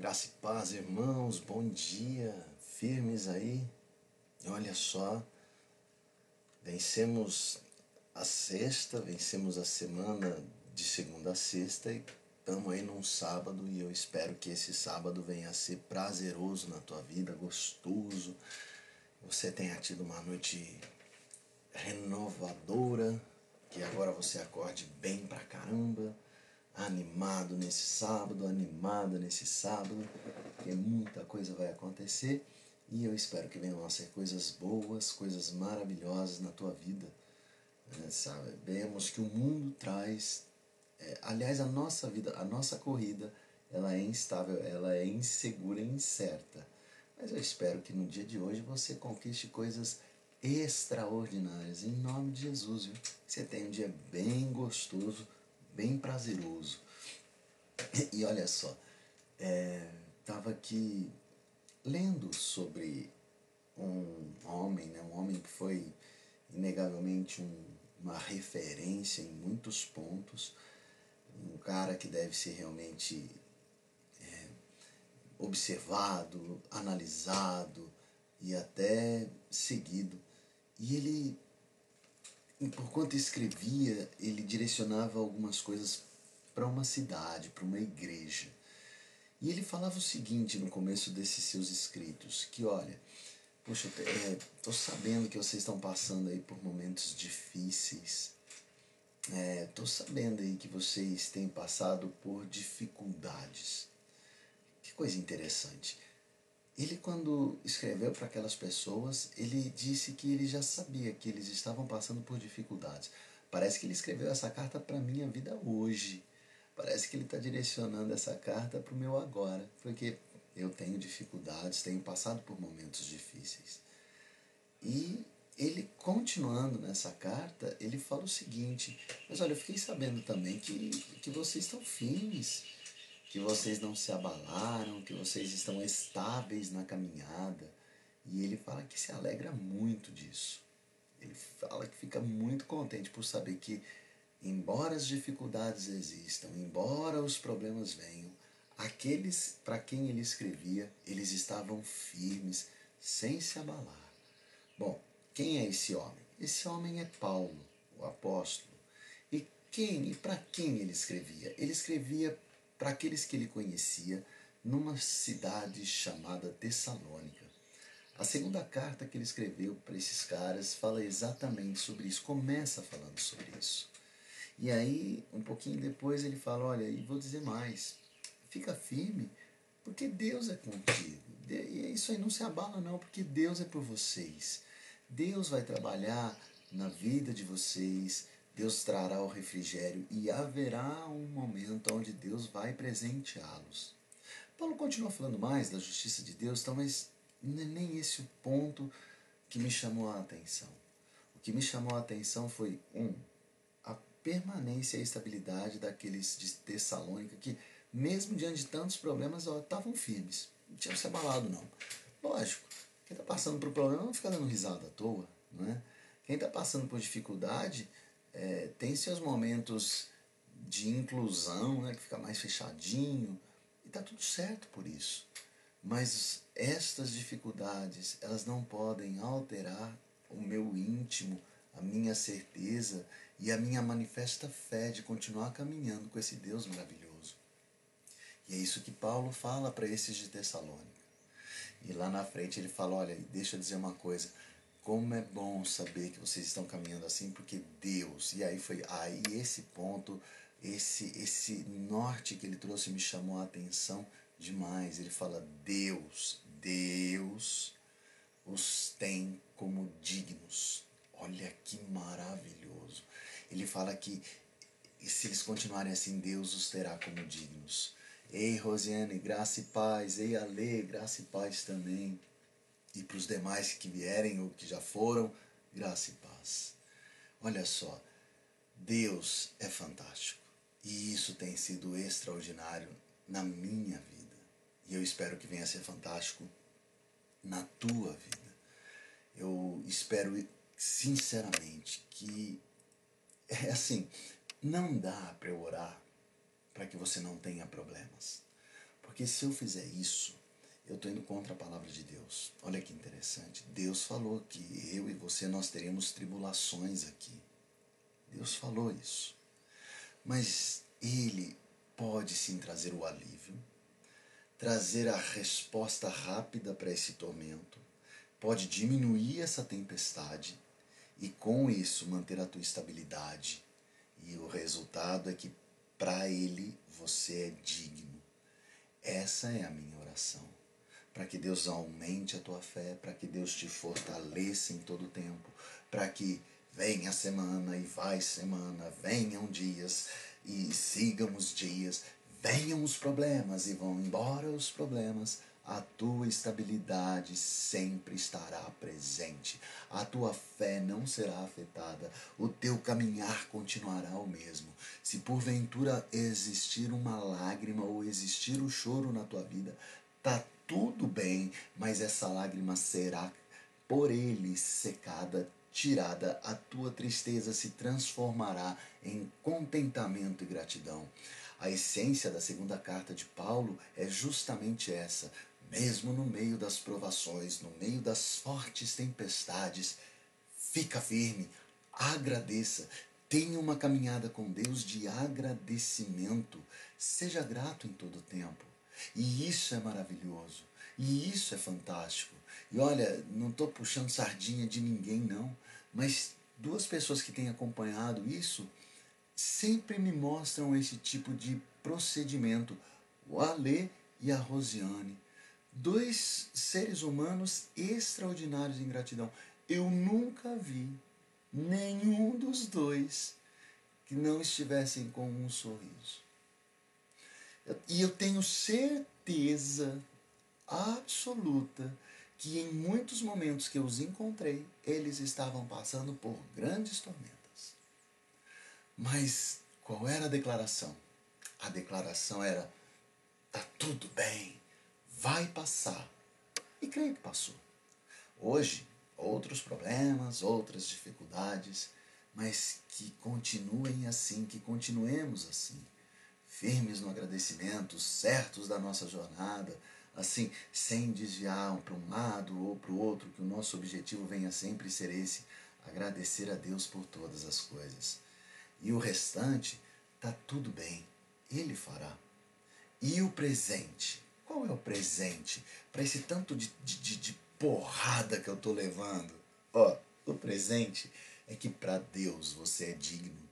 Graça e paz, irmãos, bom dia, firmes aí. Olha só, vencemos a sexta, vencemos a semana de segunda a sexta e estamos aí num sábado e eu espero que esse sábado venha a ser prazeroso na tua vida, gostoso. Você tenha tido uma noite renovadora, que agora você acorde bem pra caramba animado nesse sábado, animada nesse sábado, porque muita coisa vai acontecer e eu espero que venham a ser coisas boas, coisas maravilhosas na tua vida. É, Sabemos que o mundo traz, é, aliás, a nossa vida, a nossa corrida, ela é instável, ela é insegura e incerta. Mas eu espero que no dia de hoje você conquiste coisas extraordinárias, em nome de Jesus. Viu? Você tenha um dia bem gostoso bem prazeroso. E olha só, estava é, aqui lendo sobre um homem, né, um homem que foi inegavelmente um, uma referência em muitos pontos, um cara que deve ser realmente é, observado, analisado e até seguido. E ele enquanto escrevia, ele direcionava algumas coisas para uma cidade, para uma igreja. E ele falava o seguinte no começo desses seus escritos, que olha, poxa, estou é, sabendo que vocês estão passando aí por momentos difíceis, estou é, sabendo aí que vocês têm passado por dificuldades. Que coisa interessante. Ele, quando escreveu para aquelas pessoas, ele disse que ele já sabia que eles estavam passando por dificuldades. Parece que ele escreveu essa carta para a minha vida hoje. Parece que ele está direcionando essa carta para o meu agora, porque eu tenho dificuldades, tenho passado por momentos difíceis. E ele, continuando nessa carta, ele fala o seguinte: Mas olha, eu fiquei sabendo também que, que vocês estão firmes que vocês não se abalaram, que vocês estão estáveis na caminhada. E ele fala que se alegra muito disso. Ele fala que fica muito contente por saber que, embora as dificuldades existam, embora os problemas venham, aqueles para quem ele escrevia, eles estavam firmes, sem se abalar. Bom, quem é esse homem? Esse homem é Paulo, o apóstolo. E quem e para quem ele escrevia? Ele escrevia para aqueles que ele conhecia numa cidade chamada Tessalônica. A segunda carta que ele escreveu para esses caras fala exatamente sobre isso, começa falando sobre isso. E aí, um pouquinho depois, ele fala: Olha, e vou dizer mais, fica firme, porque Deus é contigo. E isso aí não se abala, não, porque Deus é por vocês. Deus vai trabalhar na vida de vocês, Deus trará o refrigério e haverá um momento onde Deus vai presenteá-los. Paulo continua falando mais da justiça de Deus, é nem esse o ponto que me chamou a atenção. O que me chamou a atenção foi, um, a permanência e a estabilidade daqueles de Tessalônica que, mesmo diante de tantos problemas, estavam firmes. Não tinham se abalado, não. Lógico, quem está passando por problema não fica dando risada à toa. Não é? Quem está passando por dificuldade é, tem seus momentos de inclusão, né, que fica mais fechadinho, e está tudo certo por isso. Mas estas dificuldades, elas não podem alterar o meu íntimo, a minha certeza e a minha manifesta fé de continuar caminhando com esse Deus maravilhoso. E é isso que Paulo fala para esses de Tessalônica. E lá na frente ele fala: olha, deixa eu dizer uma coisa como é bom saber que vocês estão caminhando assim, porque Deus. E aí foi aí esse ponto, esse esse norte que ele trouxe me chamou a atenção demais. Ele fala: Deus, Deus os tem como dignos. Olha que maravilhoso. Ele fala que se eles continuarem assim, Deus os terá como dignos. Ei, Rosiane, graça e paz. Ei, Ale, graça e paz também e para os demais que vierem ou que já foram, graça e paz. Olha só, Deus é fantástico e isso tem sido extraordinário na minha vida e eu espero que venha a ser fantástico na tua vida. Eu espero sinceramente que é assim, não dá para eu orar para que você não tenha problemas. Porque se eu fizer isso, eu estou indo contra a palavra de Deus. Olha que interessante. Deus falou que eu e você nós teremos tribulações aqui. Deus falou isso. Mas Ele pode sim trazer o alívio, trazer a resposta rápida para esse tormento, pode diminuir essa tempestade e com isso manter a tua estabilidade. E o resultado é que para Ele você é digno. Essa é a minha oração para que Deus aumente a tua fé, para que Deus te fortaleça em todo o tempo, para que venha a semana e vai semana, venham dias e sigam os dias, venham os problemas e vão embora os problemas, a tua estabilidade sempre estará presente, a tua fé não será afetada, o teu caminhar continuará o mesmo. Se porventura existir uma lágrima ou existir o choro na tua vida, tá tudo bem, mas essa lágrima será por ele secada, tirada, a tua tristeza se transformará em contentamento e gratidão. A essência da segunda carta de Paulo é justamente essa. Mesmo no meio das provações, no meio das fortes tempestades, fica firme, agradeça, tenha uma caminhada com Deus de agradecimento, seja grato em todo o tempo. E isso é maravilhoso. E isso é fantástico. E olha, não estou puxando sardinha de ninguém, não. Mas duas pessoas que têm acompanhado isso sempre me mostram esse tipo de procedimento. O Alê e a Rosiane. Dois seres humanos extraordinários em gratidão. Eu nunca vi nenhum dos dois que não estivessem com um sorriso. E eu tenho certeza absoluta que em muitos momentos que eu os encontrei, eles estavam passando por grandes tormentas. Mas qual era a declaração? A declaração era: tá tudo bem, vai passar. E creio que passou. Hoje, outros problemas, outras dificuldades, mas que continuem assim, que continuemos assim firmes no agradecimento, certos da nossa jornada, assim, sem desviar para um lado ou para o outro, que o nosso objetivo venha sempre ser esse, agradecer a Deus por todas as coisas. E o restante, tá tudo bem, Ele fará. E o presente? Qual é o presente para esse tanto de, de, de porrada que eu estou levando? Ó, o presente é que para Deus você é digno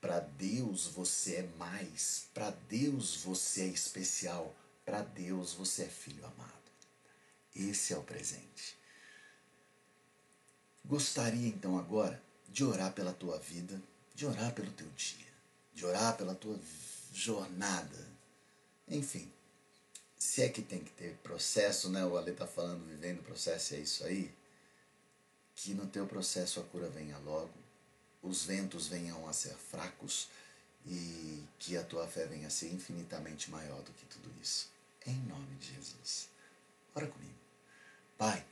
para Deus você é mais, para Deus você é especial, para Deus você é filho amado. Esse é o presente. Gostaria então agora de orar pela tua vida, de orar pelo teu dia, de orar pela tua jornada. Enfim, se é que tem que ter processo, né? O Ale está falando, vivendo processo, é isso aí. Que no teu processo a cura venha logo, os ventos venham a ser fracos e que a tua fé venha a ser infinitamente maior do que tudo isso. Em nome de Jesus. Ora comigo. Pai,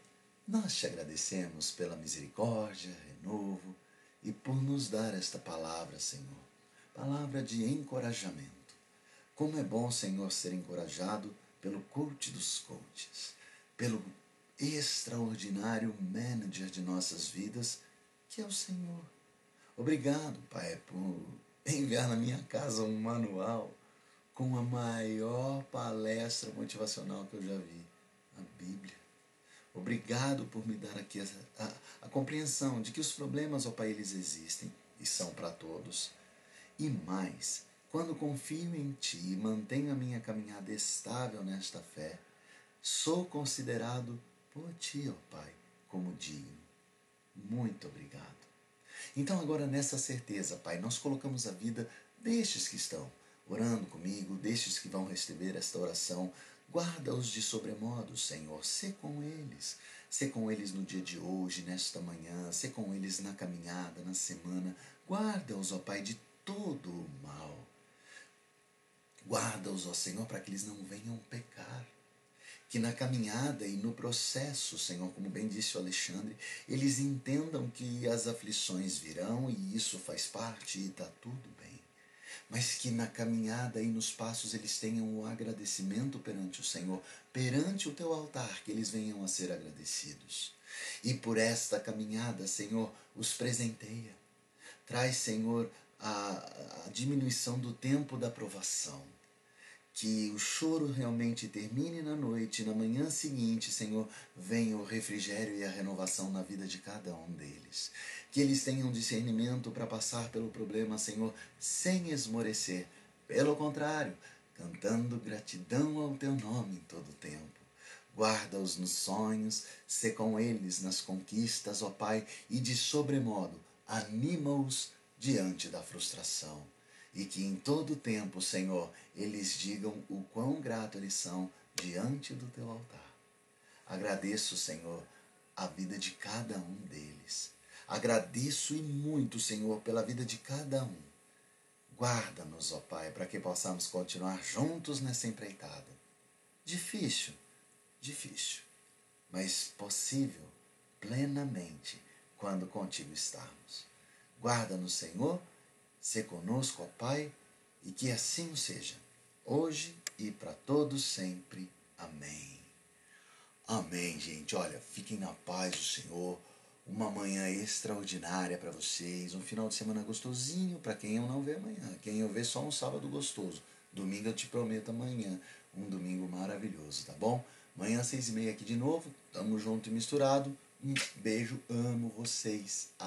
nós te agradecemos pela misericórdia, renovo e por nos dar esta palavra, Senhor. Palavra de encorajamento. Como é bom, Senhor, ser encorajado pelo coach dos coaches, pelo extraordinário manager de nossas vidas, que é o Senhor. Obrigado, Pai, por enviar na minha casa um manual com a maior palestra motivacional que eu já vi, a Bíblia. Obrigado por me dar aqui a, a, compreensão de que os problemas, ó Pai, eles existem e são para todos. E mais, quando confio em Ti e mantenho a minha caminhada estável nesta fé, sou considerado por Ti, ó Pai, como digno. Muito obrigado. Então, agora, nessa certeza, Pai, nós colocamos a vida destes que estão orando comigo, destes que vão receber esta oração. Guarda-os de sobremodo, Senhor. Sê com eles. Sê com eles no dia de hoje, nesta manhã. Sê com eles na caminhada, na semana. Guarda-os, ó Pai, de todo o mal. Guarda-os, ó Senhor, para que eles não venham pecar que na caminhada e no processo, Senhor, como bem disse o Alexandre, eles entendam que as aflições virão e isso faz parte e está tudo bem. mas que na caminhada e nos passos eles tenham o agradecimento perante o Senhor, perante o teu altar, que eles venham a ser agradecidos. E por esta caminhada, Senhor, os presenteia. Traz, Senhor, a, a diminuição do tempo da provação que o choro realmente termine na noite, na manhã seguinte, Senhor, venha o refrigério e a renovação na vida de cada um deles. Que eles tenham discernimento para passar pelo problema, Senhor, sem esmorecer. Pelo contrário, cantando gratidão ao teu nome em todo o tempo. Guarda-os nos sonhos, se com eles nas conquistas, ó Pai, e de sobremodo anima-os diante da frustração e que em todo tempo, Senhor, eles digam o quão grato eles são diante do teu altar. Agradeço, Senhor, a vida de cada um deles. Agradeço e muito, Senhor, pela vida de cada um. Guarda-nos, ó Pai, para que possamos continuar juntos nessa empreitada. Difícil, difícil, mas possível plenamente quando contigo estarmos. Guarda-nos, Senhor Se conosco, ó Pai, e que assim seja, hoje e para todos sempre. Amém. Amém, gente. Olha, fiquem na paz do Senhor. Uma manhã extraordinária para vocês, um final de semana gostosinho para quem eu não vê amanhã. Quem eu vê só um sábado gostoso. Domingo eu te prometo amanhã, um domingo maravilhoso, tá bom? Amanhã seis e meia aqui de novo, tamo junto e misturado. Um beijo, amo vocês.